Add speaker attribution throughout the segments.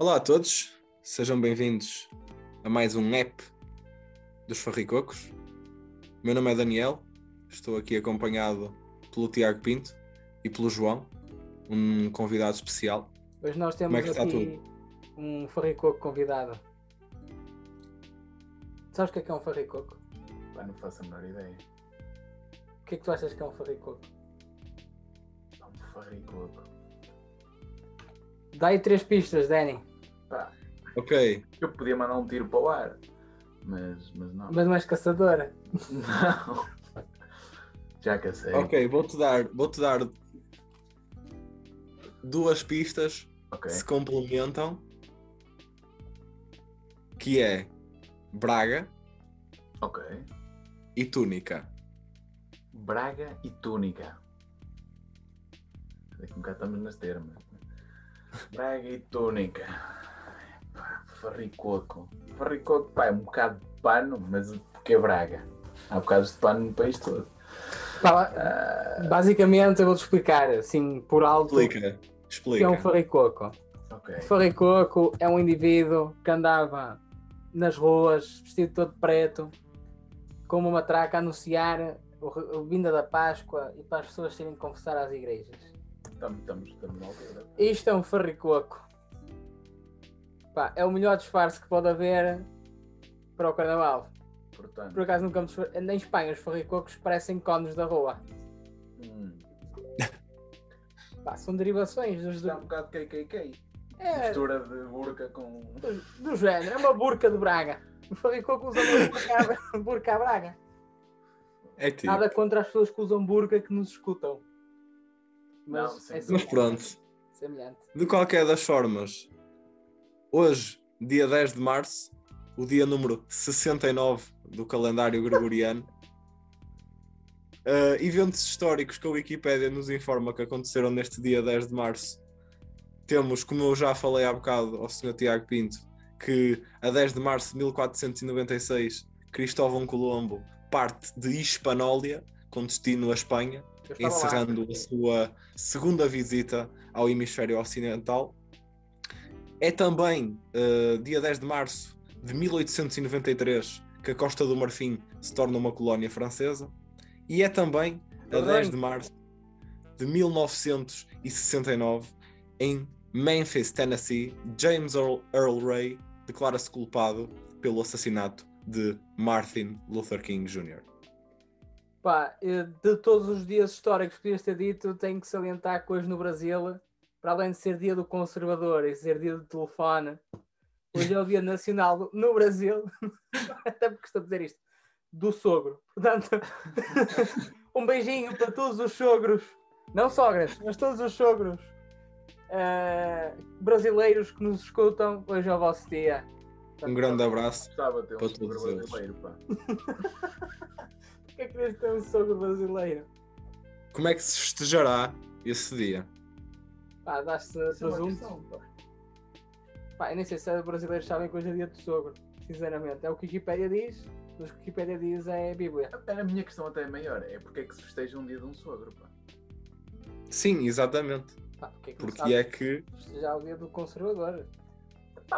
Speaker 1: Olá a todos, sejam bem-vindos a mais um app dos Farricocos. Meu nome é Daniel, estou aqui acompanhado pelo Tiago Pinto e pelo João, um convidado especial.
Speaker 2: Hoje nós
Speaker 1: é
Speaker 2: temos
Speaker 1: está
Speaker 2: aqui um farricoco convidado. Sabes o que é que é um farricoco?
Speaker 3: Pá, não faço a menor ideia.
Speaker 2: O que é que tu achas que é um farricoco?
Speaker 3: Um farricoco.
Speaker 2: Dá aí três pistas, Danny.
Speaker 3: Pá,
Speaker 1: Ok,
Speaker 3: eu podia mandar um tiro para o ar, mas, mas não.
Speaker 2: Mas não és caçadora.
Speaker 3: Não. Já sei.
Speaker 1: ok, vou-te dar, vou-te dar duas pistas
Speaker 3: Ok.
Speaker 1: que se complementam, que é Braga
Speaker 3: Ok.
Speaker 1: e Túnica.
Speaker 3: Braga e túnica. Daqui um bocado estamos nas termas. Braga e túnica. Farricoco. Farricoco, pá, é um bocado de pano, mas porque é Braga? Há bocados de pano no país todo.
Speaker 2: Pá,
Speaker 3: Ah,
Speaker 2: basicamente, eu vou-te explicar, assim, por alto,
Speaker 1: Explica,
Speaker 2: o que é um
Speaker 1: explica.
Speaker 2: farricoco.
Speaker 3: ok.
Speaker 2: O farricoco é um indivíduo que andava nas ruas, vestido todo de preto, com uma matraca a anunciar o, o vinda da Páscoa e para as pessoas irem confessar às igrejas.
Speaker 3: Estamos, estamos, estamos na altura.
Speaker 2: Isto é um farricoco. Pá, é o melhor disfarce que pode haver para o carnaval.
Speaker 3: Portanto,
Speaker 2: Por acaso nunca me disfar... Na Espanha os farricocos parecem cones da rua.
Speaker 3: hum,
Speaker 2: Pá, são derivações dos...
Speaker 3: isto é um bocado KKK.
Speaker 2: É,
Speaker 3: Mistura de burca com.
Speaker 2: do, do género. É uma burca de Braga. O farricoco usa uma burca, a- burca a Braga.
Speaker 1: É tipo.
Speaker 2: Nada contra as pessoas que usam burca que nos escutam. Mas
Speaker 3: Não,
Speaker 2: é
Speaker 1: Mas pronto,
Speaker 2: semelhante.
Speaker 1: de qualquer das formas, hoje, dia 10 de março, o dia número 69 do calendário gregoriano, eh, eventos históricos que a Wikipédia nos informa que aconteceram neste dia 10 de março. Temos, como eu já falei há bocado ao Sr. Tiago Pinto, que a 10 de março de 1496, Cristóvão Colombo parte de Hispanólia, com destino à Espanha,
Speaker 2: Estava lá.
Speaker 1: encerrando a sua segunda visita ao hemisfério ocidental. É também eh, dia 10 de março de 1893 que a Costa do Marfim se torna uma colónia francesa. E é também a
Speaker 2: Também.
Speaker 1: 10 de março de 1969 em Memphis, Tennessee, James Earl, Earl Ray declara-se culpado pelo assassinato de Martin Luther King Jr.
Speaker 2: Pá, eh, de todos os dias históricos que podias ter dito, tenho que salientar que hoje no Brasil, para além de ser dia do conservador e ser dia do telefone, hoje é o dia nacional no Brasil, até porque estou a dizer isto, do sogro. Portanto, um beijinho para todos os sogros, não sogras, mas todos os sogros eh, brasileiros que nos escutam, hoje é o vosso dia.
Speaker 1: Um grande abraço.
Speaker 3: Gostava de ter um
Speaker 1: Para todos eles.
Speaker 3: brasileiro, pá.
Speaker 2: Porquê é que querias ter um sogro brasileiro?
Speaker 1: Como é que se festejará esse dia?
Speaker 2: Pá,
Speaker 3: é uma
Speaker 2: presunto.
Speaker 3: questão, pá.
Speaker 2: Eu nem sei se os brasileiros sabem que hoje é dia do sogro, sinceramente. É o que a Wikipédia diz, mas o que a Wikipédia diz é a Bíblia.
Speaker 3: A minha questão até é maior, é porque é que se festeja um dia de um sogro, pá.
Speaker 1: Sim, exatamente.
Speaker 2: Pá, porque é que
Speaker 1: Porque é que,
Speaker 2: festejar o dia do conservador?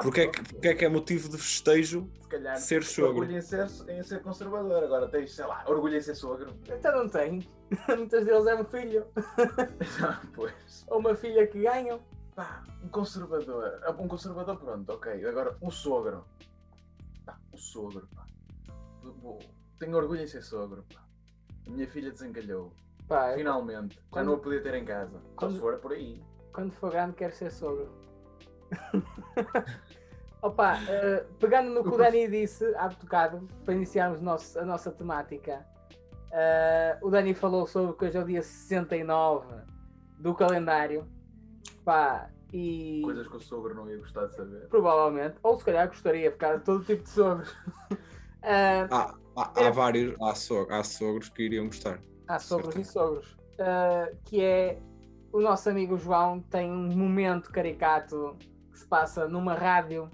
Speaker 1: Porque é que, porque é que é motivo de festejo
Speaker 3: Se calhar
Speaker 1: ser sogro?
Speaker 3: orgulho em ser, em ser conservador, agora tens, sei lá, orgulho em ser sogro.
Speaker 2: Então não tem. Muitas deles é um filho
Speaker 3: pois.
Speaker 2: ou uma filha que ganham.
Speaker 3: Pá, um conservador. Ah, Um conservador, pronto, ok. Agora, um sogro. Pá, um sogro, pá. Tenho orgulho em ser sogro, pá. A minha filha desencalhou.
Speaker 2: Pá,
Speaker 3: Finalmente. Já
Speaker 2: quando-
Speaker 3: não a podia ter em casa. Só
Speaker 2: quando-
Speaker 3: se for por aí.
Speaker 2: quando for grande quero ser sogro. Opa, eh, pegando no que o Dani disse há bocado, para iniciarmos nosso- a nossa temática, eh, o Dani falou sobre que hoje é o dia 69 do calendário. Pá, e
Speaker 3: Coisas que o sogro não ia gostar de saber.
Speaker 2: provavelmente, ou se calhar gostaria, porque há todo tipo de sogros. Eh,
Speaker 1: Há, há, há
Speaker 2: É.
Speaker 1: vários, há, so- há sogros que iriam gostar.
Speaker 2: Há sogros
Speaker 1: Certo.
Speaker 2: e sogros. Uh, que é o nosso amigo João tem um momento caricato se passa numa rádio,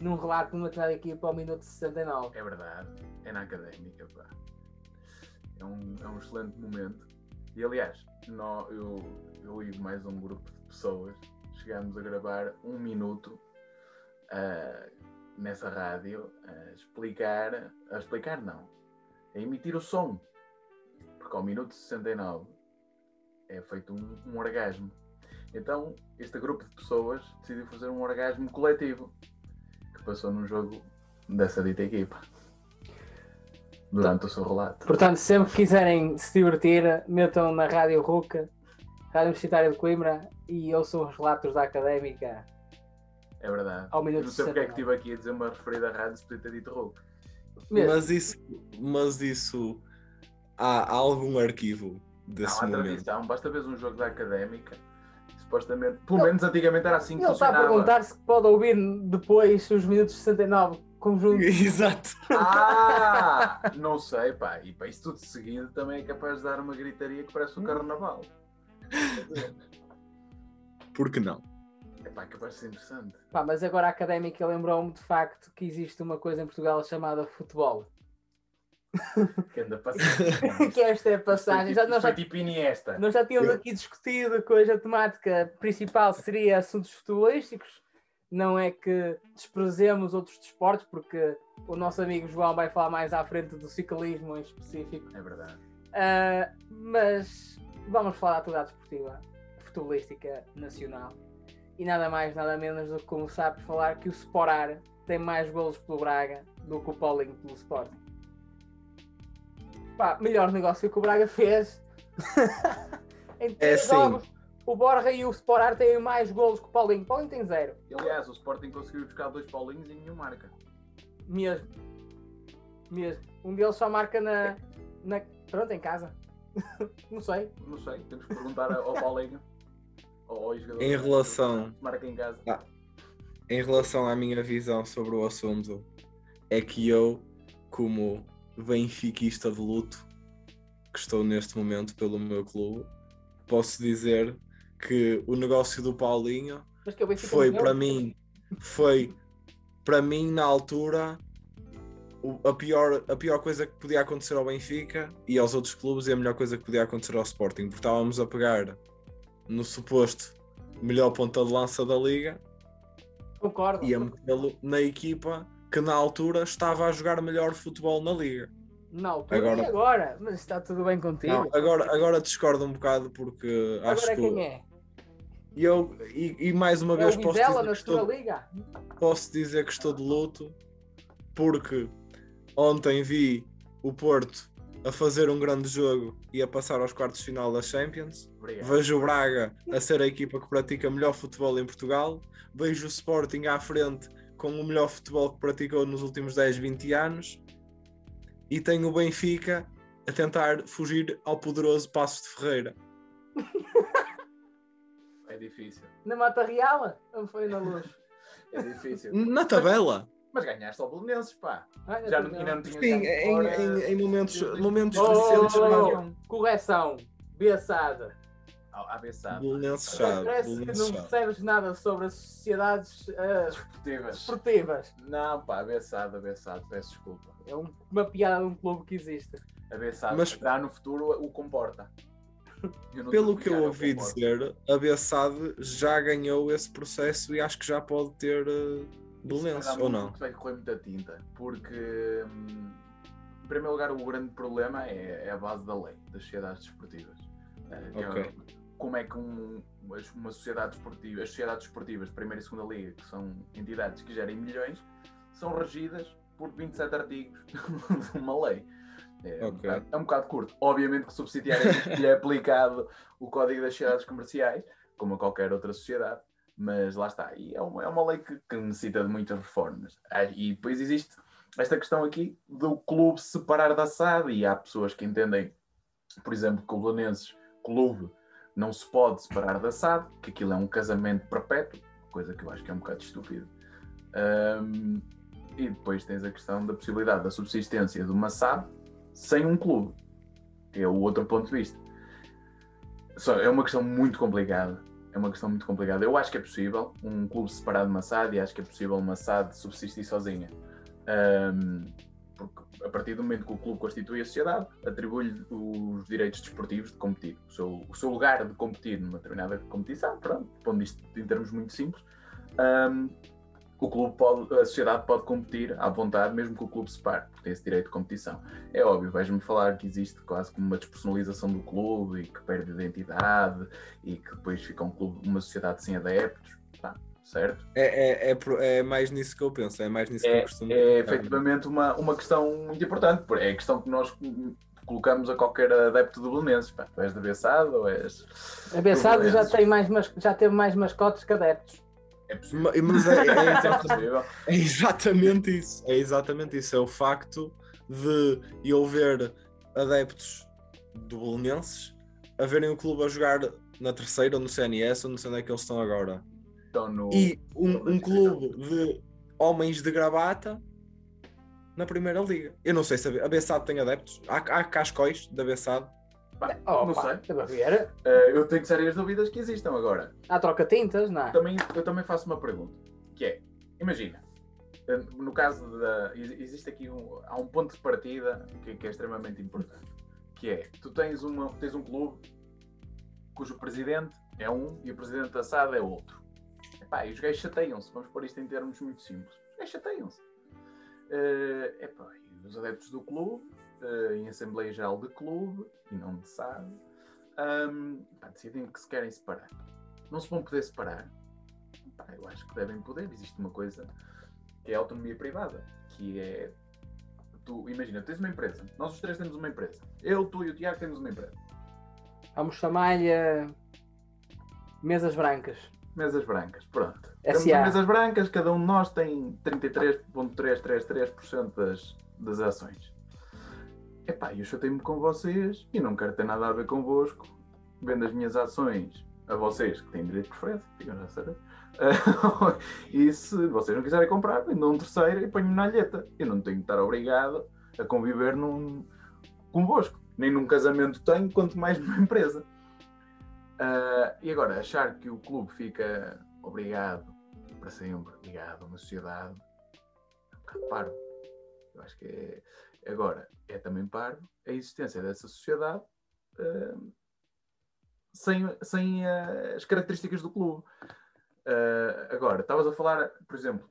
Speaker 2: num relato de uma determinada equipa ao minuto 69.
Speaker 3: É verdade. É na académica, pá. É um, é um excelente momento. E aliás, nó- eu, eu e mais um grupo de pessoas chegámos a gravar um minuto ah, nessa rádio a explicar, a explicar não, a emitir o som, porque ao minuto 69 é feito um, um orgasmo. Então, este grupo de pessoas decidiu fazer um orgasmo coletivo que passou num jogo dessa dita equipa durante o seu relato.
Speaker 2: Portanto, sempre que quiserem se divertir, metam na Rádio Ruca, Rádio Universitária de Coimbra e ouçam os relatos da académica
Speaker 3: É verdade.
Speaker 2: ao
Speaker 3: Eu não sei porque é que
Speaker 2: 69.
Speaker 3: estive aqui a dizer uma referida à rádio se podia ter dito Hulk.
Speaker 2: Mesmo.
Speaker 1: Mas isso, mas isso há, há algum arquivo desse
Speaker 3: Não há
Speaker 1: momento.
Speaker 3: tradição, basta ver um jogo da académica. Supostamente, pelo menos antigamente era assim que
Speaker 2: Ele está a
Speaker 3: funcionava.
Speaker 2: perguntar se pode ouvir depois os minutos 69 conjunto.
Speaker 1: Exato.
Speaker 3: Ah! Não sei, pá. E pá, isso tudo seguido também é capaz de dar uma gritaria que parece um carnaval.
Speaker 1: Por que não?
Speaker 3: É pá, capaz de ser interessante.
Speaker 2: Pá, mas agora a académica lembrou-me de facto que existe uma coisa em Portugal chamada futebol.
Speaker 3: Que anda passando.
Speaker 2: que esta é a passagem. Já, nós, já,
Speaker 3: tipo Iniesta.
Speaker 2: nós já tínhamos aqui discutido que hoje a temática principal seria assuntos futebolísticos. Não é que desprezemos outros desportos, porque o nosso amigo João vai falar mais à frente do ciclismo em específico.
Speaker 3: É verdade.
Speaker 2: Ah, mas vamos falar da atualidade desportiva, futebolística nacional. E nada mais, nada menos do que começar por falar que o Sporar tem mais golos pelo Braga do que o Paulinho pelo Sporting. Pá, melhor negócio que o Braga fez. em três
Speaker 1: sim.
Speaker 2: jogos, o Borja e o Sporar têm mais golos que o Paulinho. O Paulinho tem zero.
Speaker 3: Aliás, o Sporting conseguiu buscar dois Paulinhos e nenhum marca.
Speaker 2: Mesmo. Mesmo. Um deles só marca na. na pronto, em casa. Não sei.
Speaker 3: Não sei, temos que perguntar ao Paulinho. Ou ao jogador.
Speaker 1: Em relação-
Speaker 3: Marca em casa.
Speaker 1: Ah. Em relação à minha visão sobre o assunto, é que eu, como benfiquista de luto, que estou neste momento pelo meu clube, posso dizer que o negócio do Paulinho foi para mim, foi para mim na altura a pior, a pior coisa que podia acontecer ao Benfica e aos outros clubes e a melhor coisa que podia acontecer ao Sporting, porque estávamos a pegar no suposto melhor ponta de lança da liga
Speaker 2: Concordo.
Speaker 1: e a metê-lo na equipa que na altura estava a jogar melhor futebol na liga.
Speaker 2: Não, agora...
Speaker 1: Agora-
Speaker 2: e agora? Mas está tudo bem contigo.
Speaker 1: Não, agora, agora discordo um bocado porque acho
Speaker 2: agora
Speaker 1: que
Speaker 2: quem é?
Speaker 1: e eu e, e mais uma
Speaker 2: É
Speaker 1: vez posso dizer,
Speaker 2: na
Speaker 1: que estou,
Speaker 2: liga?
Speaker 1: posso dizer que estou de luto porque ontem vi o Porto a fazer um grande jogo e a passar aos quartos de final da Champions.
Speaker 3: Obrigado.
Speaker 1: Vejo o Braga a ser a equipa que pratica melhor futebol em Portugal. Vejo o Sporting à frente com o melhor futebol que praticou nos últimos 10, 20 anos. E tenho o Benfica a tentar fugir ao poderoso Passo de Ferreira.
Speaker 3: É difícil.
Speaker 2: Na Mata Real? Ou foi na luz?
Speaker 3: É difícil.
Speaker 1: Na tabela!
Speaker 3: Mas ganhaste ao Belenenses, pá.
Speaker 2: Ah,
Speaker 3: Já
Speaker 2: não,
Speaker 3: não, ainda não tinhas
Speaker 1: Sim, em, em, em momentos, momentos
Speaker 2: Oh,
Speaker 1: recentes.
Speaker 2: oh, oh,
Speaker 3: campeão.
Speaker 2: Correção. Beaçada.
Speaker 1: Belenenses chave.
Speaker 2: Parece que não percebes nada sobre as sociedades ah,
Speaker 3: Desportivas.
Speaker 2: esportivas.
Speaker 3: Não, pá, abeçado, abeçado, peço desculpa.
Speaker 2: É um- uma piada de um clube que existe.
Speaker 3: Abeçado,
Speaker 1: Mas-
Speaker 3: já no futuro o comporta.
Speaker 1: Pelo que eu ouvi dizer, a Bessade já ganhou esse processo e acho que já pode ter uh, Belenenses, ou não?
Speaker 3: Vai correr muita tinta, porque hum, em primeiro lugar o grande problema é, é a base da lei das sociedades desportivas. Eh, que é
Speaker 1: Ok.
Speaker 3: Como é que um- as- uma sociedade desportiva, as sociedades desportivas de primeira e segunda liga, que são entidades que gerem milhões, são regidas por 27 artigos de uma lei. É, um
Speaker 1: Ok.
Speaker 3: bocado, é um bocado curto. Obviamente que lhe é aplicado o Código das Sociedades Comerciais, como a qualquer outra sociedade, mas lá está. E é uma, é uma lei que, que necessita de muitas reformas. Ah, E depois existe esta questão aqui do clube se separar da SAD, e há pessoas que entendem, por exemplo, que o Belenenses Clube não se pode separar da SAD, que aquilo é um casamento perpétuo, coisa que eu acho que é um bocado estúpido. Ahm, e depois tens a questão da possibilidade da subsistência de uma SAD sem um clube, que é o outro ponto de vista. Só, é uma questão muito complicada. É uma questão muito complicada. Eu acho que é possível um clube separado de uma SAD e acho que é possível uma SAD subsistir sozinha. Ahm, porque a partir do momento que o clube constitui a sociedade, atribui-lhe os direitos desportivos de competir. O seu, o seu lugar de competir numa determinada competição, pronto, pondo isto em termos muito simples. Ahm, o clube pode, a sociedade pode competir à vontade, mesmo que o clube se pare, porque tem esse direito de competição. É óbvio, vais-me falar que existe quase como uma despersonalização do clube e que perde identidade e que depois fica um clube, uma sociedade sem adeptos, tá, certo?
Speaker 1: É, é, é, é mais nisso que eu penso, é mais nisso que eu
Speaker 3: É,
Speaker 1: costumo
Speaker 3: é
Speaker 1: pensar.
Speaker 3: efetivamente uma, uma questão muito importante, porque é a questão que nós colocamos a qualquer adepto do Belenenses. Pá, tu és da Bessado ou és.
Speaker 2: A Bessado já, tem mais, já teve mais mascotes que adeptos.
Speaker 3: É possível.
Speaker 1: Ma- Mas é, é
Speaker 3: É
Speaker 1: exatamente,
Speaker 3: possível.
Speaker 1: é exatamente isso. É exatamente isso. É o facto de eu ver adeptos do Belenenses a verem o clube a jogar na terceira ou no CNS ou não sei onde é que eles estão agora.
Speaker 3: Estão no.
Speaker 1: E um, um clube de homens de gravata na primeira liga. Eu não sei se a Bessado tem adeptos. Há, há cascóis da Bessado.
Speaker 3: Pá,
Speaker 2: Oh,
Speaker 3: não
Speaker 2: pá,
Speaker 3: sei. Eh, eu tenho sérias dúvidas que existam agora.
Speaker 2: Há troca-tintas, não é?
Speaker 3: Também, eu também faço uma pergunta, que é, imagina, eh, no caso da. ex- Existe aqui um, há um ponto de partida que, que é extremamente importante. Que é, tu tens, uma, tens um clube cujo presidente é um e o presidente da SAD é outro. Epá, e os gajos chateiam-se, vamos pôr isto em termos muito simples. Os gajos chateiam-se. Eh, epá, e os adeptos do clube, eh, em Assembleia Geral de Clube, e não de SAD, pá, decidem que se querem separar. Não se vão poder separar. Pá, eu acho que devem poder. Existe uma coisa que é a autonomia privada, que é tu, imagina, tens uma empresa, nós os três temos uma empresa. Eu, tu e o Tiago temos uma empresa.
Speaker 2: Vamos chamar-lhe eh, mesas brancas.
Speaker 3: Mesas brancas, pronto. Temos as mesas brancas, cada um de nós tem 33,333% das, das ações. Epá, eu chatei-me com vocês e não quero ter nada a ver convosco. Vendo as minhas ações a vocês, que têm direito de preferência, ficam já saber. e se vocês não quiserem comprar, vendam um terceiro e ponho-me na alheta. Eu não tenho que estar obrigado a conviver num, convosco. Nem num casamento tenho, quanto mais numa empresa. Ah, e agora, achar que o clube fica obrigado para sempre ligado a uma sociedade é um bocado parvo. Eu acho que é. Agora, é também parvo a existência dessa sociedade ah, sem, sem ah, as características do clube. Agora, estavas a falar, por exemplo,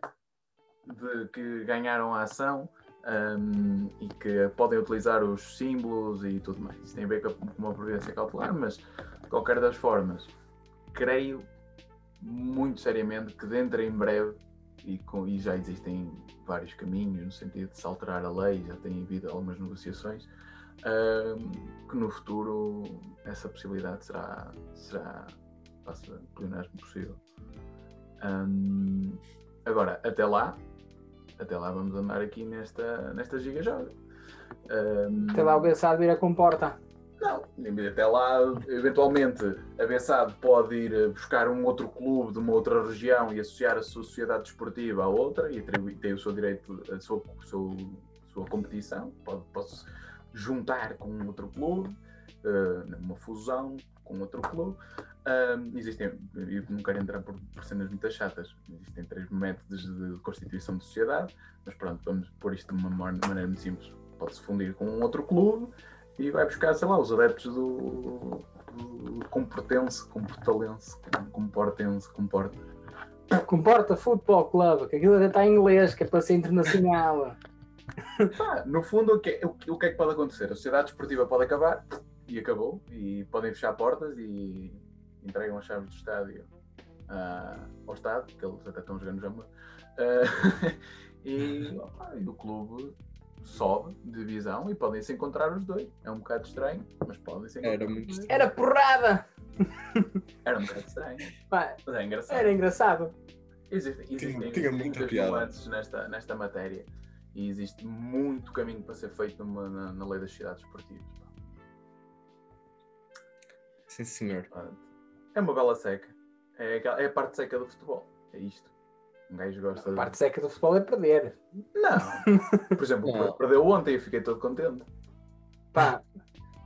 Speaker 3: de que ganharam a ação um, e que podem utilizar os símbolos e tudo mais. Isso tem a ver com uma providência cautelar, mas qualquer das formas, creio muito seriamente que dentro em breve, e, com, e já existem vários caminhos no sentido de se alterar a lei, já tem havido algumas negociações, um, que no futuro essa possibilidade será, será passa o pleonasmo possível. Um, agora, até lá, até lá vamos andar aqui nesta, nesta giga joga. Um,
Speaker 2: Até lá o Bessado vira com porta.
Speaker 3: Não, até lá, eventualmente, a pode ir eh, buscar um outro clube de uma outra região e associar a sua sociedade desportiva a outra e atribuir, tem o seu direito, a sua, o seu- sua competição. Pode, pode juntar com um outro clube, eh, uma fusão com outro clube. Ahm, existem, eu não quero entrar por, por cenas muito chatas, existem três métodos de constituição de sociedade, mas pronto, vamos pôr isto de uma man- maneira muito simples. Pode-se fundir com um outro clube e vai buscar, sei lá, os adeptos do, do Comportense, Comportalense, Comportense, Comporta.
Speaker 2: Comporta Futebol Club, que aquilo até está em inglês, que é para ser internacional.
Speaker 3: Pá, no fundo, o que, é, o, que- é que pode acontecer? A sociedade desportiva pode acabar e acabou, e podem fechar portas e entregam as chaves do estádio ah, ao Estado, que eles até estão jogando jamba. Ah, e, e o clube sobe de divisão e podem se encontrar os dois. É um bocado estranho, mas podem se encontrar.
Speaker 1: Era muito.
Speaker 2: Era porrada!
Speaker 3: Era um bocado estranho, mas é engraçado.
Speaker 2: era engraçado.
Speaker 3: Existem, existem,
Speaker 1: Tinha- tinha muita piada.
Speaker 3: nesta, nesta matéria e existe muito caminho para ser feito numa- na, na lei das cidades esportivas.
Speaker 1: Sim, senhor.
Speaker 3: É uma bela seca. É, aquela- é a parte seca do futebol. É isto. Um gajo gosta
Speaker 2: A
Speaker 3: de.
Speaker 2: parte seca do futebol é perder.
Speaker 3: Não! Por exemplo,
Speaker 1: Não.
Speaker 3: perdeu ontem e eu fiquei todo contente.
Speaker 2: Pá,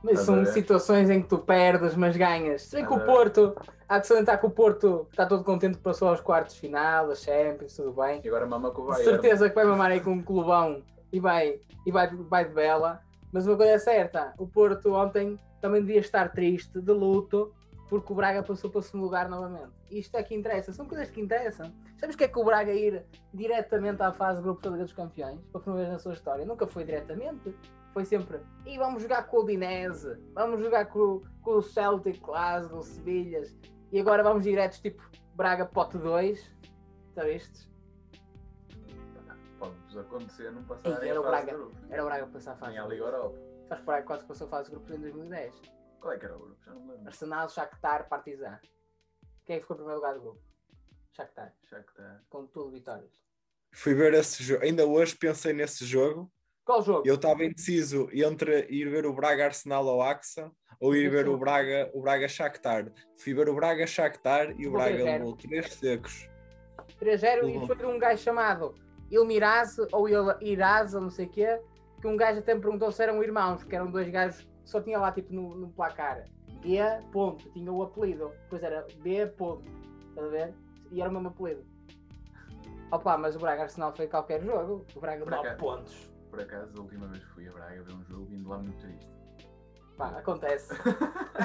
Speaker 2: mas
Speaker 3: a
Speaker 2: são situações em que tu perdes, mas ganhas. Sei que o
Speaker 3: a ver?
Speaker 2: Porto, há que salientar que o Porto está todo contente que passou aos quartos de final, as Champions, tudo bem.
Speaker 3: E agora mama com o
Speaker 2: De
Speaker 3: Bayern.
Speaker 2: certeza que vai mamar aí com um clubão e vai, e vai, vai de bela. Mas uma coisa é certa, o Porto ontem também devia estar triste, de luto, porque o Braga passou para o segundo lugar novamente. Isto é que interessa, são coisas que interessam. Sabes o que é que o Braga ir diretamente à fase de grupo da Liga dos Campeões, pela primeira vez na sua história? Nunca foi diretamente. Foi sempre, e vamos jogar com o Udinese, vamos jogar com, com o Celtic, Glasgow, Sevilhas, e agora vamos diretos tipo Braga Pote 2. Está vistes?
Speaker 3: Pode-vos acontecer não passar
Speaker 2: Ei, era o
Speaker 3: fase
Speaker 2: Braga. Era o Braga passar a fase.
Speaker 3: Nem
Speaker 2: de
Speaker 3: Liga. Europa.
Speaker 2: Sabes que o Braga quase passou a fase de grupos em 2010.
Speaker 3: Qual é que era o grupo? Já não me lembro.
Speaker 2: Arsenal, Shakhtar, Partizan. Quem é que ficou em primeiro lugar do grupo? Shakhtar,
Speaker 3: Shakhtar.
Speaker 2: com tudo vitórias.
Speaker 1: Fui ver esse jogo. Ainda hoje pensei nesse jogo.
Speaker 2: Qual jogo?
Speaker 1: Eu estava indeciso entre ir ver o Braga Arsenal ao AXA ou ir ver o Braga, o Braga Shakhtar. Fui ver o Braga Shakhtar e o
Speaker 2: Vou
Speaker 1: Braga levou três secos.
Speaker 2: 3-0 e foi um gajo chamado Ilmiraz ou Il- Iraz ou não sei o quê, que um gajo até me perguntou se eram irmãos, que eram dois gajos só tinha lá tipo no, no placar B ponto, tinha o apelido, depois era B ponto, estás a ver? E era o mesmo apelido. Opa, mas o Braga Arsenal foi qualquer jogo, o Braga. 9 pontos.
Speaker 3: Por acaso, a última vez que fui a Braga ver um jogo, indo lá muito triste.
Speaker 2: Pá, acontece.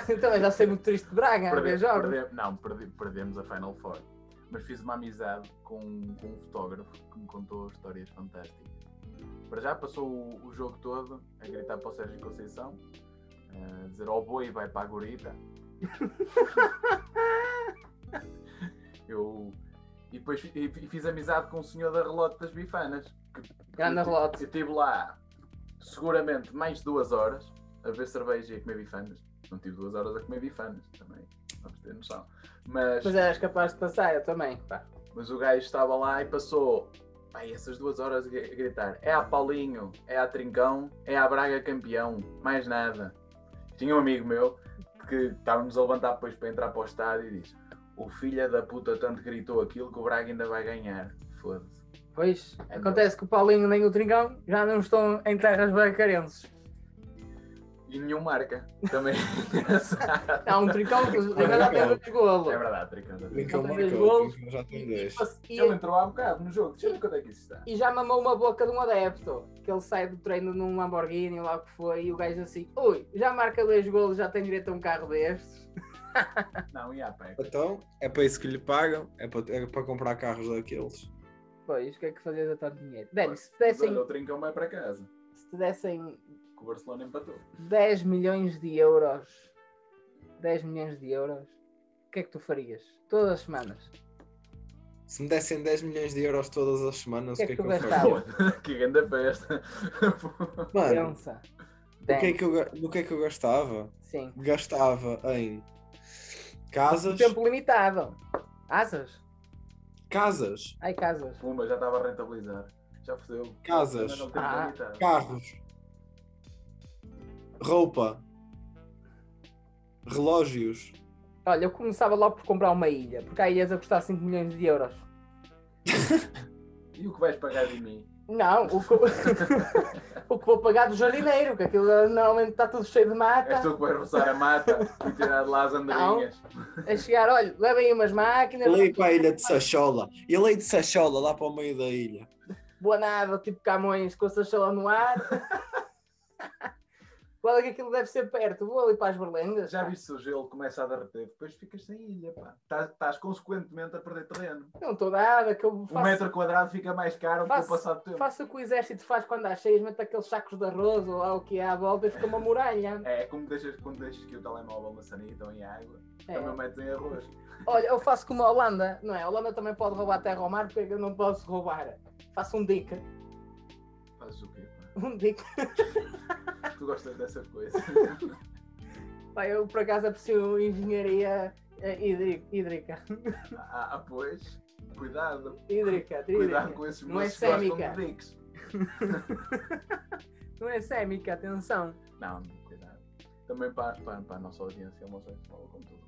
Speaker 2: então eu já sei muito triste de Braga, a ver
Speaker 3: Perde-
Speaker 2: jogos.
Speaker 3: perde- não, perde- perdemos a Final Four. Mas fiz uma amizade com, com um fotógrafo que me contou histórias fantásticas. Para já passou o, o jogo todo a gritar para o Sérgio Conceição, a dizer ao boi vai para a gorita. Eu, e depois e fi- fiz amizade com o senhor da relote das bifanas. que-
Speaker 2: Grande relote.
Speaker 3: Eu estive lá seguramente mais de duas horas a beber cerveja e a comer bifanas. Não tive duas horas a comer bifanas também, vamos ter noção. Mas,
Speaker 2: Mas eras capaz de passar, eu também. Pá.
Speaker 3: mas o gajo estava lá e passou pai, essas duas horas a gritar: é a Paulinho, é a Trincão, é a Braga campeão, mais nada. Tinha um amigo meu que estávamos a levantar depois para entrar para o estádio e diz: O filho da puta tanto gritou aquilo que o Braga ainda vai ganhar. Foda-se.
Speaker 2: Pois,
Speaker 3: É
Speaker 2: acontece que o Paulinho nem o Trincão já não estão em terras bracarenses.
Speaker 3: E nenhum marca. Também é.
Speaker 2: Há um Trincão que agora já tem dois golos.
Speaker 3: É verdade, Trincão.
Speaker 2: dois
Speaker 1: marcou,
Speaker 2: golos.
Speaker 1: Trincão já tem
Speaker 2: E,
Speaker 1: dois.
Speaker 2: e-
Speaker 3: Ele entrou há bocado no jogo. Deixa eu ver quanto é que isso está.
Speaker 2: e já mamou uma boca de um adepto. Que ele sai do treino num Lamborghini, lá o que foi, e o gajo assim, ui, já marca dois golos, já tem direito a um carro destes.
Speaker 3: Não, e a pé.
Speaker 1: Então, é para isso que lhe pagam, é para, é para comprar carros daqueles.
Speaker 2: Pois, o que é que fazias a tanto dinheiro? Dani, se dessem,
Speaker 3: olha, o Trincão vai para casa.
Speaker 2: se te dessem
Speaker 3: Que o Barcelona empatou.
Speaker 2: 10 milhões de euros, 10 milhões de euros, o que é que tu farias? Todas as semanas.
Speaker 1: Se me dessem 10 milhões de euros todas as semanas,
Speaker 2: O
Speaker 1: o
Speaker 2: que
Speaker 1: que
Speaker 2: é
Speaker 1: é
Speaker 2: que
Speaker 1: que,
Speaker 2: tu
Speaker 1: eu faria?
Speaker 2: gastava?
Speaker 3: que grande festa.
Speaker 1: Mano,
Speaker 2: Pensa.
Speaker 1: o que, é que eu, no que é que eu gastava?
Speaker 2: Sim.
Speaker 1: Gastava em casas,
Speaker 2: Tempo limitado. Asas?
Speaker 1: casas,
Speaker 2: Ai, casas.
Speaker 3: Pumba, já estava a rentabilizar. Já fodeu.
Speaker 1: Casas.
Speaker 2: Ah.
Speaker 1: carros, roupa, relógios.
Speaker 2: Olha, eu começava logo por comprar uma ilha, porque há ilhas a custar 5 milhões de euros.
Speaker 3: E o que vais pagar de mim?
Speaker 2: Não, o que, o que vou pagar do jardineiro, que aquilo normalmente está tudo cheio de
Speaker 3: És
Speaker 2: mata.
Speaker 3: tu que vais roçar a mata e tirar de lá as andarinhas.
Speaker 2: A chegar, olha, levem aí umas máquinas,
Speaker 1: Ele ia para a ilha de Sachola. Ele ia de Sachola, lá para o meio da ilha.
Speaker 2: boa nada, tipo Camões com a sachola no ar. Qual é que aquilo deve ser perto? Vou ali para as berlengas.
Speaker 3: Já viste o gelo começa a derreter, depois ficas sem ilha, pá. Estás, estás consequentemente a perder terreno.
Speaker 2: Não estou nada, que eu
Speaker 3: Um
Speaker 2: faço,
Speaker 3: metro quadrado fica mais caro com o
Speaker 2: Faço-
Speaker 3: passar do tempo.
Speaker 2: faço o que o exército faz quando há cheias, mete aqueles sacos de arroz ou lá o que é à volta e fica uma muralha.
Speaker 3: É como deixas, quando deixas que o telemóvel na sanita ou em água,
Speaker 2: É.
Speaker 3: também metes em arroz.
Speaker 2: Olha, eu faço como a Holanda, não é? A Holanda também pode roubar terra ao mar, porque eu não posso roubar. Faço um dica.
Speaker 3: Fazes o quê,
Speaker 2: Um dica.
Speaker 3: Tu gostas dessas coisas?
Speaker 2: Pá, eu por acaso aprecio engenharia eh, hídri- hídrica.
Speaker 3: ah, ah, pois. Cuidado.
Speaker 2: Hídrica,
Speaker 3: Cuidado com esses
Speaker 2: é
Speaker 3: moços que gostam de dicks.
Speaker 2: Não é sémica, atenção.
Speaker 3: Não, cuidado. Também para, para, para a nossa audiência homossexual, como tudo.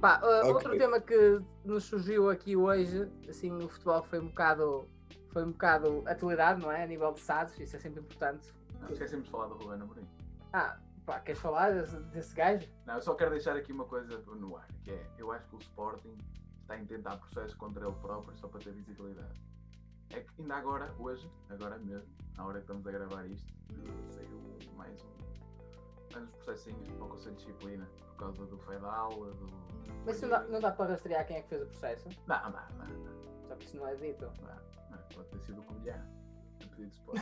Speaker 2: Pá, uh,
Speaker 1: Ok.
Speaker 2: Outro tema que nos surgiu aqui hoje, assim, no futebol foi um bocado. Foi um bocado atualidade, não é? A nível de SADs, isso é sempre importante.
Speaker 3: Não, esquecemos de falar do Ruben Amorim.
Speaker 2: Ah, pá, queres falar desse, desse gajo?
Speaker 3: Não, eu só quero deixar aqui uma coisa no ar, que é, eu acho que o Sporting está a intentar processos contra ele próprio só para ter visibilidade. É que ainda agora, hoje, agora mesmo, na hora que estamos a gravar isto, saiu mais mais uns processinhos para o Conselho de Disciplina, por causa do fedal, do.
Speaker 2: Mas isso não dá, não dá para rastrear quem é que fez o processo?
Speaker 3: Não, não, não, não,
Speaker 2: Só que isso não é dito.
Speaker 3: não, Pode ter sido o Covilhã. A pedido de sport.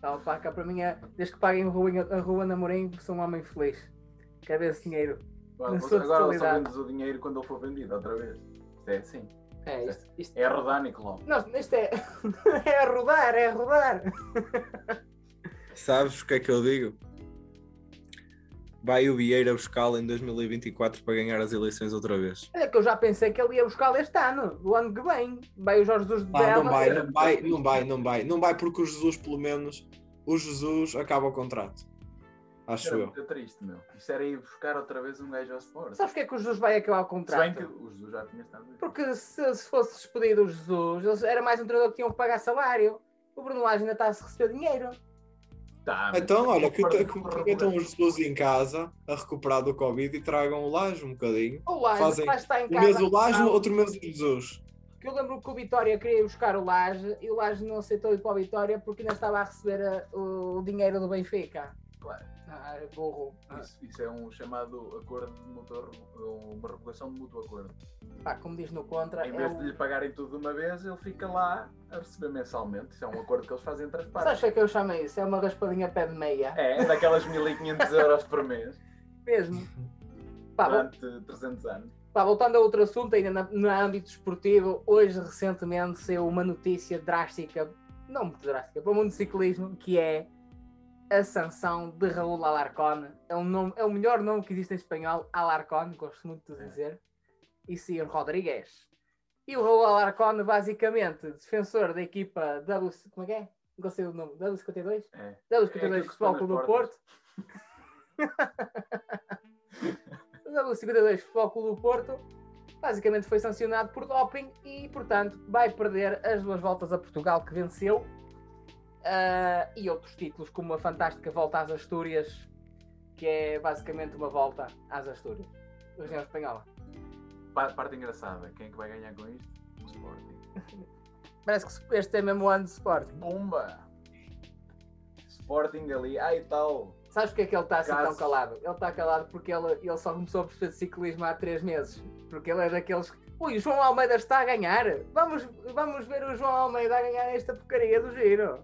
Speaker 2: Não, pá, cá para mim é. Desde que paguem a rua, a rua Namorim, sou um homem feliz. Quero ver esse dinheiro. Sua
Speaker 3: agora só vendes o dinheiro quando ele for vendido outra vez. Isto é assim.
Speaker 2: É, isto. isto
Speaker 3: É rodar, Nicolau.
Speaker 2: Não, isto é. é a rodar, é a rodar.
Speaker 1: Sabes o que é que eu digo? Vai o Vieira buscá-lo em 2024 para ganhar as eleições outra vez.
Speaker 2: É que eu já pensei que ele ia buscá-lo este ano, o ano que vem. Vai o Jorge Jesus de
Speaker 1: Ah, não vai, não vai, não vai, não vai. Não vai porque o Jesus, pelo menos, o Jesus acaba o contrato. Acho
Speaker 3: Era
Speaker 1: eu.
Speaker 3: muito triste, meu. Isto era ir buscar outra vez um gajo ao Sport.
Speaker 2: Sabes porque é que o Jesus vai acabar o
Speaker 3: Se bem
Speaker 2: contrato?
Speaker 3: que o Jesus já tinha estado aí.
Speaker 2: Porque se, se fosse despedido o Jesus, era mais um treinador que tinham que pagar salário. O Bruno Lage ainda está a se receber dinheiro.
Speaker 3: Tá,
Speaker 1: Então, olha, que, que, que estão os Jesus em casa a recuperar do Covid e tragam o Laje um bocadinho.
Speaker 2: O Lage
Speaker 1: Fazem
Speaker 2: vai estar em
Speaker 1: Um
Speaker 2: casa.
Speaker 1: mês o Laje,
Speaker 2: Ah,
Speaker 1: outro mês o Jesus.
Speaker 2: que eu lembro que o Vitória queria ir buscar o Laje e o Laje não aceitou ir para o Vitória porque ainda estava a receber a- o, dinheiro do Benfica.
Speaker 3: Claro.
Speaker 2: Ah, burro. Ah,
Speaker 3: Isso, isso é um chamado acordo de mútuo, uma revogação de mútuo acordo.
Speaker 2: pá, como diz no contra,
Speaker 3: Em
Speaker 2: é
Speaker 3: vez
Speaker 2: o-
Speaker 3: de lhe pagarem tudo de uma vez, ele fica lá a receber mensalmente. Isso é um acordo que eles fazem entre as partes.
Speaker 2: que é que eu chamo isso? É uma raspadinha pé de meia.
Speaker 3: É, é daquelas 1500 euros por mês
Speaker 2: Mesmo. Pá,
Speaker 3: durante 300 anos.
Speaker 2: pá, voltando a outro assunto, ainda no âmbito esportivo, hoje recentemente saiu uma notícia drástica, não muito drástica, para o mundo do ciclismo, que é a sanção de Raul Alarcón. É, um nome, é o melhor nome que existe em espanhol, Alarcón, gosto muito de dizer. E sim, Rodrigues. E o Raul Alarcón, basicamente, defensor da equipa W. Como é que é? Não sei o nome. W52?
Speaker 3: É.
Speaker 2: W52
Speaker 3: É
Speaker 2: Futebol Clube do Porto. o W52 Futebol Clube do Porto basicamente foi sancionado por doping e, portanto, vai perder as duas voltas a Portugal que venceu ah, e outros títulos, como a fantástica Volta às Astúrias, que é basicamente uma volta às Astúrias, região espanhola.
Speaker 3: Pa- Parte engraçada, quem é que vai ganhar com isto? O Sporting.
Speaker 2: Parece que este é mesmo o ano de Sporting.
Speaker 3: Bomba! Sporting ali, ai tal.
Speaker 2: Sabes porque é que ele está assim tão
Speaker 3: Caso-
Speaker 2: calado? Ele está calado porque ele, ele só começou a perceber de ciclismo há três meses. Porque ele é daqueles. Ui, o João Almeida está a ganhar! Vamos, vamos ver o João Almeida a ganhar esta porcaria do giro!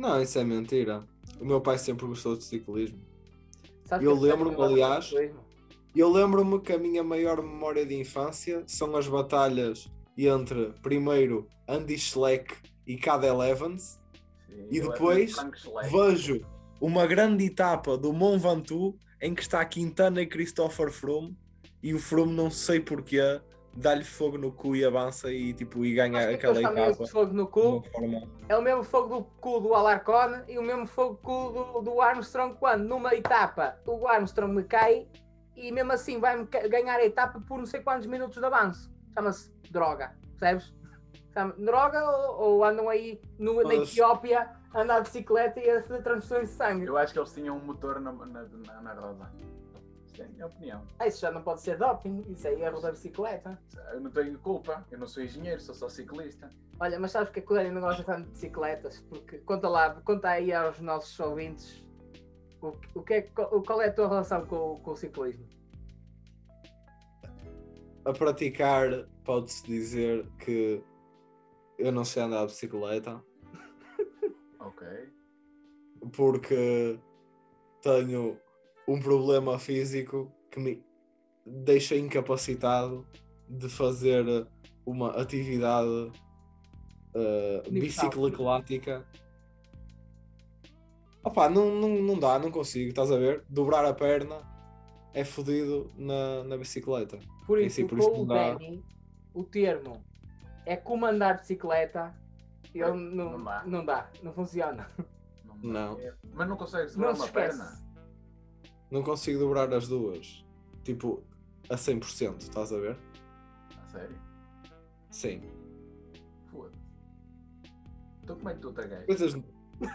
Speaker 1: Não, isso é mentira. O meu pai sempre gostou de ciclismo.
Speaker 2: Sabes
Speaker 1: Eu lembro-me, aliás? Eu lembro-me que a minha maior memória de infância são as batalhas entre, primeiro, Andy Schleck e Cadel Evans.
Speaker 3: Sim,
Speaker 1: E depois. Vejo uma grande etapa do Mont Ventoux em que está Quintana e Christopher Froome e o Froome não sei porquê dá-lhe fogo no cu e avança e, tipo, e ganha
Speaker 2: é que
Speaker 1: aquela etapa
Speaker 2: fogo no cu? É o mesmo fogo do cu do Alarcón e o mesmo fogo do cu do, do Armstrong quando numa etapa o Armstrong me cai e mesmo assim vai-me ca- ganhar a etapa por não sei quantos minutos de avanço. Chama-se droga, percebes? Chama droga ou, ou andam aí no, na
Speaker 1: Mas-
Speaker 2: Etiópia a andar de bicicleta e a fazer transfusões de sangue?
Speaker 3: Eu acho que eles tinham um motor na, na, na, na roda. É a minha opinião.
Speaker 2: Ah, isso já não pode ser doping, isso é erro da bicicleta.
Speaker 3: Eu não tenho culpa, eu não sou engenheiro, sou só ciclista.
Speaker 2: Olha, mas sabes é que o Dani não gosta tanto de bicicletas? Porque conta lá, conta aí aos nossos ouvintes o, o que é, que- qual é a tua relação com, o- com o ciclismo?
Speaker 1: A praticar, pode-se dizer que eu não sei andar de bicicleta
Speaker 3: Ok.
Speaker 1: porque tenho um problema físico que me deixa incapacitado de fazer uma atividade uh,
Speaker 2: Universal.
Speaker 1: bicicletática. Opa, não, não, não dá, não consigo, estás a ver? Dobrar a perna é fodido na, na bicicleta.
Speaker 2: Por isso,
Speaker 1: sim, por isso
Speaker 2: o
Speaker 1: dá.
Speaker 2: O termo é comandar bicicleta, ele
Speaker 3: Não
Speaker 2: não,
Speaker 3: dá.
Speaker 2: não dá, não funciona.
Speaker 3: Não.
Speaker 1: Não.
Speaker 3: É, Mas não consegues
Speaker 2: Não
Speaker 3: dobrar uma
Speaker 2: esquece.
Speaker 3: perna.
Speaker 1: Não consigo dobrar as duas. Tipo, a 100%, estás a ver?
Speaker 3: A sério?
Speaker 1: Sim.
Speaker 3: Foda-se. Então como é que tu te?
Speaker 1: Coisas,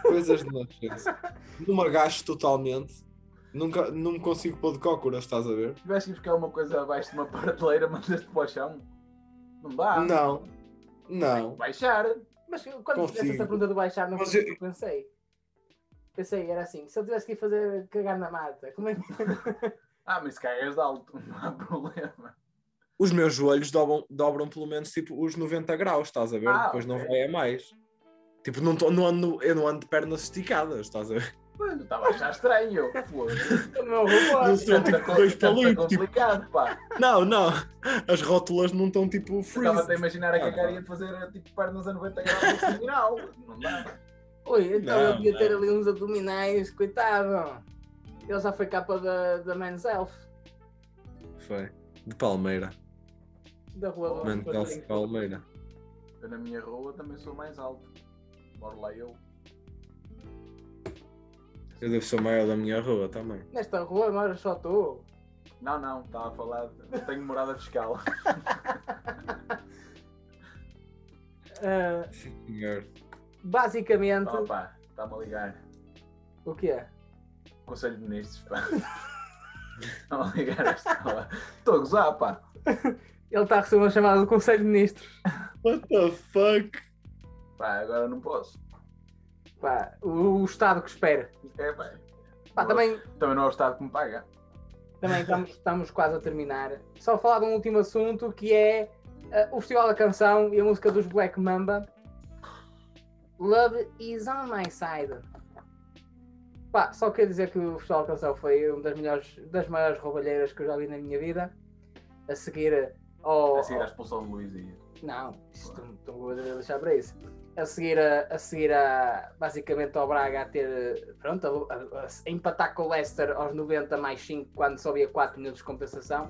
Speaker 1: coisas de nascença. Não me agacho totalmente. Nunca, não me consigo pôr de cócoras, estás a ver?
Speaker 3: Se tivesse que buscar uma coisa abaixo de uma prateleira, mandaste para o chão. Não dá.
Speaker 1: Não. Não.
Speaker 3: Baixar.
Speaker 2: Mas quando
Speaker 1: Consigo.
Speaker 2: fizeste essa pergunta do baixar, não foi o
Speaker 1: eu-
Speaker 2: que eu pensei. Pensei, era assim, se eu tivesse que ir fazer cagar na mata, como é que.
Speaker 3: Ah, mas se cagas de alto, não há problema.
Speaker 1: Os meus joelhos dobram, dobram pelo menos tipo os 90 graus, estás a ver?
Speaker 3: Ah,
Speaker 1: Depois não
Speaker 3: ok.
Speaker 1: vai a mais. Tipo, não, tô, não ando, eu não ando de pernas esticadas, estás a ver?
Speaker 3: Mano, estava a achar estranho.
Speaker 1: Não são tipo dois
Speaker 3: Tanto
Speaker 1: palitos. Tipo,
Speaker 3: pá.
Speaker 1: não, não. As rótulas não estão tipo
Speaker 3: Eu Estava
Speaker 1: freeze.
Speaker 3: a imaginar a
Speaker 1: Ah,
Speaker 3: cagar
Speaker 1: pá.
Speaker 3: e a fazer tipo pernas a 90 graus abdominal. Não dá.
Speaker 2: Ui, então eu
Speaker 1: Não,
Speaker 2: devia ter ali uns abdominais, coitado. Ele já foi capa da, da Men's Health,
Speaker 1: Foi. De Palmeira.
Speaker 2: da rua do
Speaker 1: Calça de. Palmeira.
Speaker 3: Eu na minha rua também sou mais alto. Moro lá eu.
Speaker 1: Eu devo ser o maior da minha rua também.
Speaker 2: Nesta rua mora só tu.
Speaker 3: Não, não, estava a falar. De... Tenho morada fiscal.
Speaker 1: Sim, senhor.
Speaker 2: Basicamente,
Speaker 3: Opa, está-me a ligar.
Speaker 2: o que é?
Speaker 3: Conselho de Ministros, pá. Está-me a ligar a escola. Estou a gozar, pá.
Speaker 2: Ele está a receber uma chamada do Conselho de Ministros.
Speaker 1: What the fuck?
Speaker 3: Pá, agora não posso.
Speaker 2: Pá, o, o Estado que espera.
Speaker 3: É, pá.
Speaker 2: Pá, também,
Speaker 3: Também não é o Estado que me paga.
Speaker 2: também estamos, estamos quase a terminar. Só falar de um último assunto que é ah, o Festival da Canção e a música dos Black Mamba. Love is on my side. Pá, só quero dizer que o Festival da Canção foi uma das, melhores, das maiores roubalheiras que eu já vi na minha vida. A seguir ao.
Speaker 3: A seguir a expulsão de e.
Speaker 2: Não, isto não vou deixar para isso. A seguir, a, a seguir a, basicamente ao Braga a ter, pronto, a, a- a empatar com o Leicester aos 90 mais 5, quando só havia 4 minutos de compensação.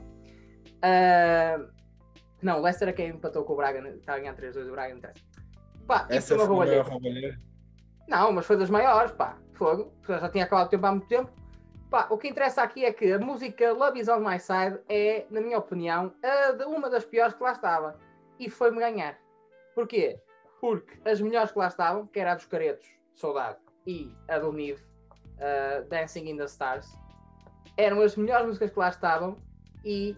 Speaker 2: Ah, não, o Leicester é quem empatou com o Braga, está a ganhar 3-2 o Braga, não interessa. Pá,
Speaker 1: Essa
Speaker 2: foi uma roubalheira.
Speaker 1: roubalheira.
Speaker 2: Não, mas foi das maiores, pá. Fogo. Já tinha acabado o tempo há muito tempo. Pá, o que interessa aqui é que a música Love Is On My Side é, na minha opinião, a uma das piores que lá estava. E foi-me ganhar. Porquê? Porque as melhores que lá estavam, que era a dos Caretos, Soldado, e a do Nive, uh, Dancing in the Stars, eram as melhores músicas que lá estavam e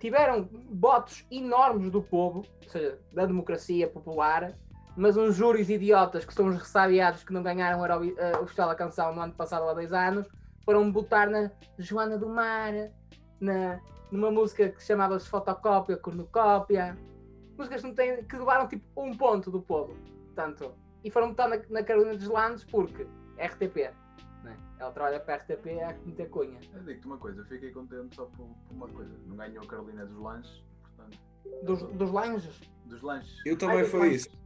Speaker 2: tiveram votos enormes do povo, ou seja, da democracia popular, mas uns júris idiotas que são os ressabiados que não ganharam o eh, Festival da Canção no ano passado há dois anos foram botar na Joana do Mar, na, numa música que chamava-se Fotocópia, Cornucópia, músicas que, não têm, que levaram tipo um ponto do povo, portanto, e foram botar na, na Carolina dos Landes porque RTP, né? ela trabalha para a RTP é a meter cunha.
Speaker 3: Eu digo-te uma coisa, eu fiquei contente só por, por uma coisa. Não ganhou a Carolina dos lanches, portanto.
Speaker 2: Dos, dos lanches,
Speaker 3: Dos lanches.
Speaker 1: Eu também
Speaker 2: Ai,
Speaker 1: foi isso.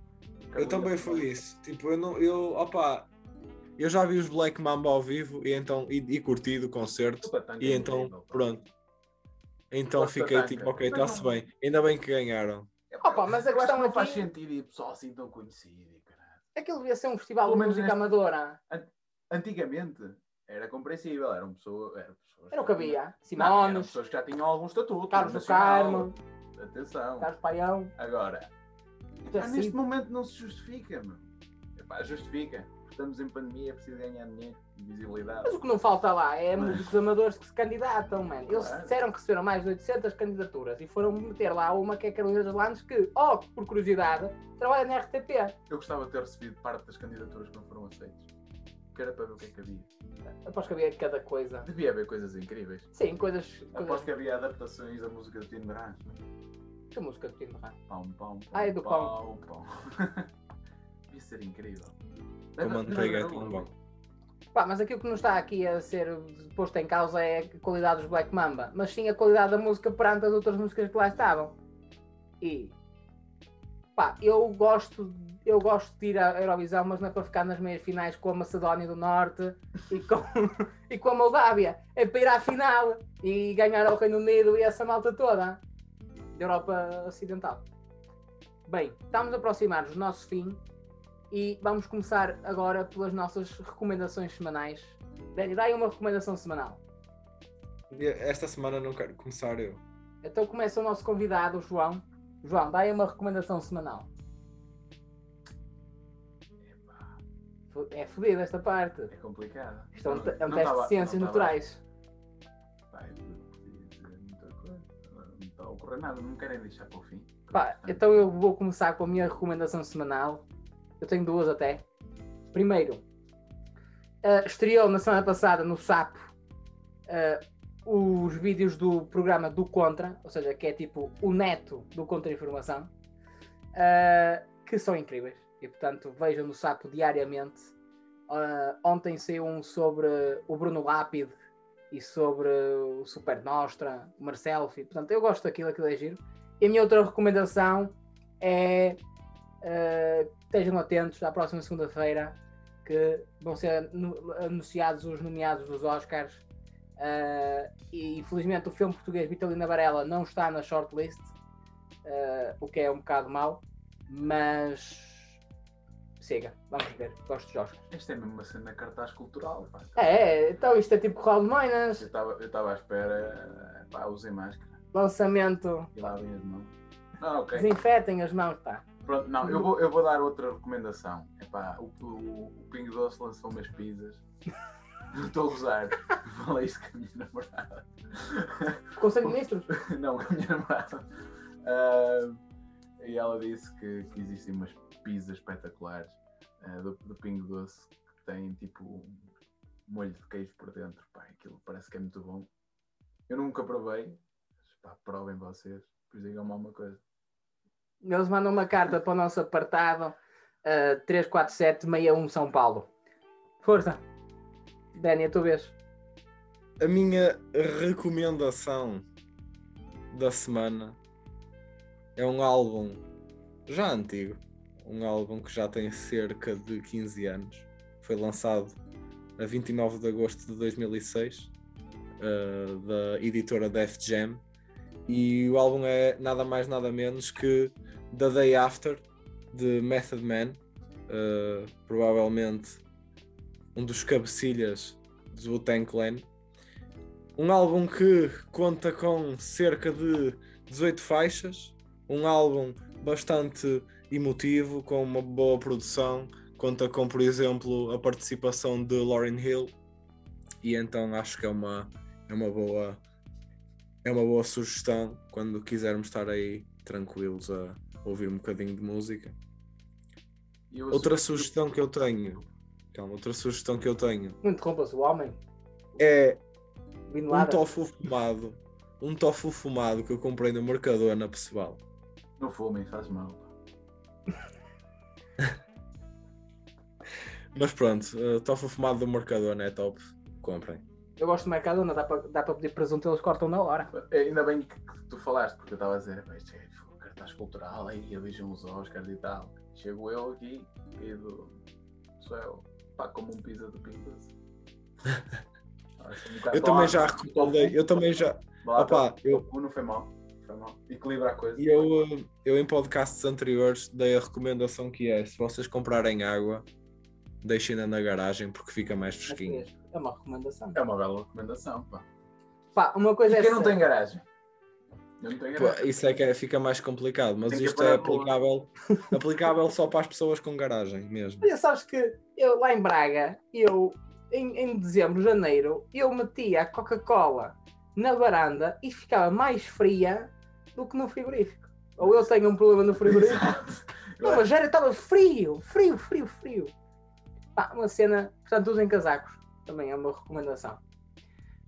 Speaker 1: Eu também
Speaker 3: lanches.
Speaker 1: isso. Tipo, eu não. Eu, opa, eu já vi os Black Mamba ao vivo e então e, e curti do concerto. E
Speaker 3: é
Speaker 1: então,
Speaker 3: incrível,
Speaker 1: pronto. Então fiquei
Speaker 3: Tatanka.
Speaker 1: tipo, ok, está-se
Speaker 3: não-
Speaker 1: bem. Ainda bem que ganharam.
Speaker 3: É,
Speaker 2: Opa, mas a questão
Speaker 3: que não faz sentido e pessoal assim tão conhecido. caralho.
Speaker 2: aquilo devia ser um festival
Speaker 3: Pelo
Speaker 2: de
Speaker 3: menos
Speaker 2: música
Speaker 3: neste-
Speaker 2: amadora.
Speaker 3: Antigamente era compreensível, eram pessoas. Eram pessoas
Speaker 2: Era o
Speaker 3: que
Speaker 2: havia. Simones,
Speaker 3: pessoas que já tinham algum estatuto.
Speaker 2: Carlos do. Carmo,
Speaker 3: Atenção.
Speaker 2: Carlos Paião.
Speaker 3: Agora,
Speaker 2: Já
Speaker 3: Ah,
Speaker 2: sei.
Speaker 3: neste momento não se justifica, mano. Epá, justifica. Estamos em pandemia, é preciso ganhar dinheiro e visibilidade.
Speaker 2: Mas o que não falta lá é
Speaker 3: Mas-
Speaker 2: músicos amadores que se candidatam, mano. Eles
Speaker 3: Claro.
Speaker 2: disseram que receberam mais de 800 candidaturas e foram meter lá uma que é Carolina dos Landes que, oh, por curiosidade, trabalha na RTP.
Speaker 3: Eu gostava de ter recebido parte das candidaturas que não foram aceitas. Que era para ver o que é que havia.
Speaker 2: Aposto que havia cada coisa.
Speaker 3: Devia haver coisas incríveis.
Speaker 2: Sim, coisas. coisas...
Speaker 3: Aposto que havia adaptações da música do Tino Brás.
Speaker 2: Que música de Tino Rã?
Speaker 3: Pão, pão, pão.
Speaker 2: Ah, é do
Speaker 3: pão. pão. Devia ser incrível.
Speaker 1: Com manteiga é tão bom.
Speaker 2: Pá, mas aquilo que não está aqui a ser posto em causa é a qualidade dos Black Mamba, mas sim a qualidade da música perante as outras músicas que lá estavam. E pá, eu gosto, eu gosto de ir à Eurovisão, mas não é para ficar nas meias finais com a Macedónia do Norte e com, e com a Moldávia. É para ir à final e ganhar ao Reino Unido e essa malta toda da Europa Ocidental. Bem, estamos a aproximar-nos do nosso fim e vamos começar agora pelas nossas recomendações semanais. Dani, dá aí uma recomendação semanal.
Speaker 1: Esta semana não quero começar eu.
Speaker 2: Então começa o nosso convidado, o João. João, dá aí uma recomendação semanal. É fodido esta parte.
Speaker 3: É complicado.
Speaker 2: Isto é um,
Speaker 3: Não-
Speaker 2: é um
Speaker 3: não
Speaker 2: teste
Speaker 3: tava-
Speaker 2: de ciências naturais.
Speaker 3: Ocorrer nada, não querem deixar para o fim.
Speaker 2: Pá, então eu vou começar com a minha recomendação semanal. Eu tenho duas até. Primeiro, Uh, estreou na semana passada no Sapo uh, os vídeos do programa do Contra, ou seja, que é tipo o neto do Contra-Informação, uh, que são incríveis. E portanto vejam no Sapo diariamente. ontem saiu um sobre o Bruno Lápide e sobre o Super Nostra, o Marcelfi. Portanto, eu gosto daquilo, aquilo é giro. E a minha outra recomendação é uh, estejam atentos à próxima segunda-feira que vão ser anunciados os nomeados dos Oscars. Uh, e infelizmente o filme português Vitalina Varela não está na shortlist, uh, o que é um bocado mau, mas siga, vamos ver, gosto dos Oscars.
Speaker 3: Isto é mesmo uma cena cartaz cultural. Pá.
Speaker 2: É, então isto é tipo Raul de Minas.
Speaker 3: Eu estava à espera, pá, usem máscara.
Speaker 2: Lançamento.
Speaker 3: E lavem as mãos. Ah, ok.
Speaker 2: Desinfetem as mãos, pá.
Speaker 3: Pronto, não, eu vou, eu vou dar outra recomendação. Epá, o, o, o Pingo Doce lançou umas pizzas. Não estou a gozar. Falei isso com a minha namorada.
Speaker 2: Conselho de Ministros?
Speaker 3: Não, com a minha namorada. Uh, e ela disse que, que existem umas pizzas espetaculares uh, do, do Pingo Doce que têm tipo um molho de queijo por dentro. Pá, aquilo parece que é muito bom. Eu nunca provei. Mas, pá, provem vocês. Depois digam-me alguma coisa.
Speaker 2: Eles mandam uma carta para o nosso apartado uh, 34761 São Paulo. Força! Dani, a tua vez.
Speaker 1: A minha recomendação da semana é um álbum já antigo, um álbum que já tem cerca de 15 anos. Foi lançado a 29 de agosto de 2006 uh, eh, da editora Def Jam e o álbum é nada mais nada menos que The Day After de Method Man, uh, provavelmente um dos cabecilhas do Wu-Tang Clan. Um álbum que conta com cerca de 18 faixas, um álbum bastante emotivo, com uma boa produção, conta com, por exemplo, a participação de Lauryn Hill, e então acho que é uma, é uma boa é uma boa sugestão quando quisermos estar aí tranquilos a ouvir um bocadinho de música. Outra sugestão que eu tenho, calma, outra sugestão que eu tenho.
Speaker 2: Não interrompas o homem.
Speaker 1: É um tofu fumado. Um tofu fumado que eu comprei no Mercadona, pessoal.
Speaker 3: Não fumem, faz mal.
Speaker 1: Mas pronto, uh, tofu fumado do Mercadona é top. Comprem.
Speaker 2: Eu gosto de Mercadona, dá para dá pedir presunto, eles cortam na hora.
Speaker 3: É, ainda bem que, tu falaste, porque eu estava a dizer, isto é cartaz cultural, aí elegem os Oscars e tal. Chego eu aqui, e do céu, pá, como um pizza de pintas.
Speaker 1: eu também já recomendei, eu também já.
Speaker 3: Opa, eu... Não foi mal. Foi mal. Equilibra a coisa.
Speaker 1: E eu, eu em podcasts anteriores dei a recomendação que é: se vocês comprarem água, deixem-na na garagem porque fica mais fresquinha.
Speaker 2: É uma recomendação.
Speaker 3: É uma bela recomendação, pá.
Speaker 2: Pá, uma coisa
Speaker 3: e
Speaker 2: é
Speaker 3: quem não tem garagem?
Speaker 1: isso é que é, fica mais complicado, mas isto é aplicável, aplicável só para as pessoas com garagem mesmo.
Speaker 2: Olha, sabes que eu lá em Braga, eu em, em dezembro, janeiro, eu metia a Coca-Cola na varanda e ficava mais fria do que no frigorífico. Ou eu tenho um problema no frigorífico. não, mas já estava frio, frio, frio, frio. Pá, uma cena, portanto, usem casacos, também é uma recomendação.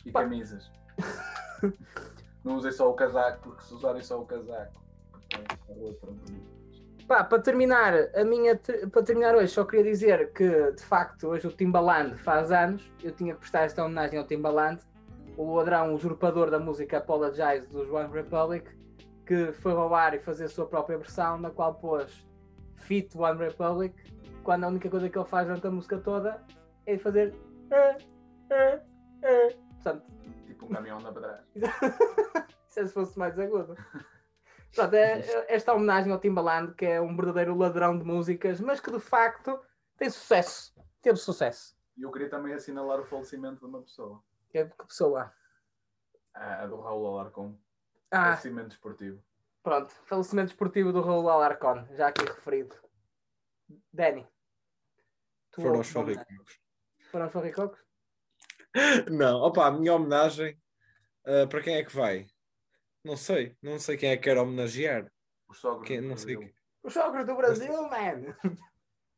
Speaker 3: E Pá. camisas. Não usem só o casaco, porque se usarem só o casaco.
Speaker 2: Pá, para terminar, a minha, para terminar hoje, só queria dizer que de facto hoje o Timbaland faz anos. Eu tinha que prestar esta homenagem ao Timbaland, o ladrão usurpador da música Apologize dos One Republic, que foi roubar e fazer a sua própria versão, na qual pôs Fit One Republic, quando a única coisa que ele faz durante a música toda é fazer. Eh, eh, eh. Portanto,
Speaker 3: tipo um caminhão anda para trás.
Speaker 2: se fosse mais agudo. Pronto, é, é esta homenagem ao Timbaland, que é um verdadeiro ladrão de músicas, mas que de facto tem sucesso. Teve sucesso.
Speaker 3: E eu queria também assinalar o falecimento de uma pessoa.
Speaker 2: Que, que pessoa?
Speaker 3: A, a do Raul Alarcon.
Speaker 2: Ah.
Speaker 3: Falecimento esportivo.
Speaker 2: Pronto, falecimento esportivo do Raul Alarcon, já aqui referido. Danny.
Speaker 1: Foram os farricocos.
Speaker 2: Foram os farricocos?
Speaker 1: Não, opa, a minha homenagem uh, para quem é que vai? Não sei, não sei quem é que quer homenagear.
Speaker 3: Os sogros
Speaker 1: quem, do Brasil. Sei
Speaker 2: Os sogros do Brasil, man!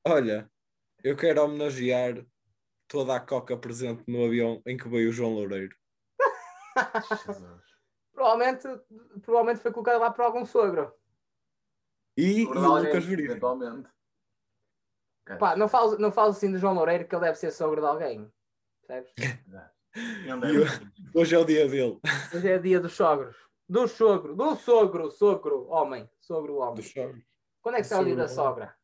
Speaker 1: Olha, eu quero homenagear toda a coca presente no avião em que veio o João Loureiro.
Speaker 3: Jesus.
Speaker 2: Provavelmente, provavelmente foi colocado lá por algum sogro.
Speaker 1: E, e o Lucas Veríssimo.
Speaker 3: Eventualmente.
Speaker 2: Pá, não falo, não falo assim do João Loureiro que ele deve ser sogro de alguém. Percebes?
Speaker 1: Hoje é o dia dele.
Speaker 2: Hoje é dia dos sogros. Do sogro. Do sogro. Sogro. Homem. Sogro homem. Quando é que será o dia da sogra?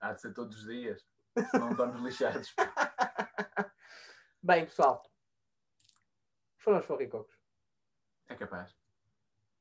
Speaker 3: Há de ser todos os dias. Senão estamos lixados.
Speaker 2: Bem, pessoal. Foram os forricocos.
Speaker 3: É capaz.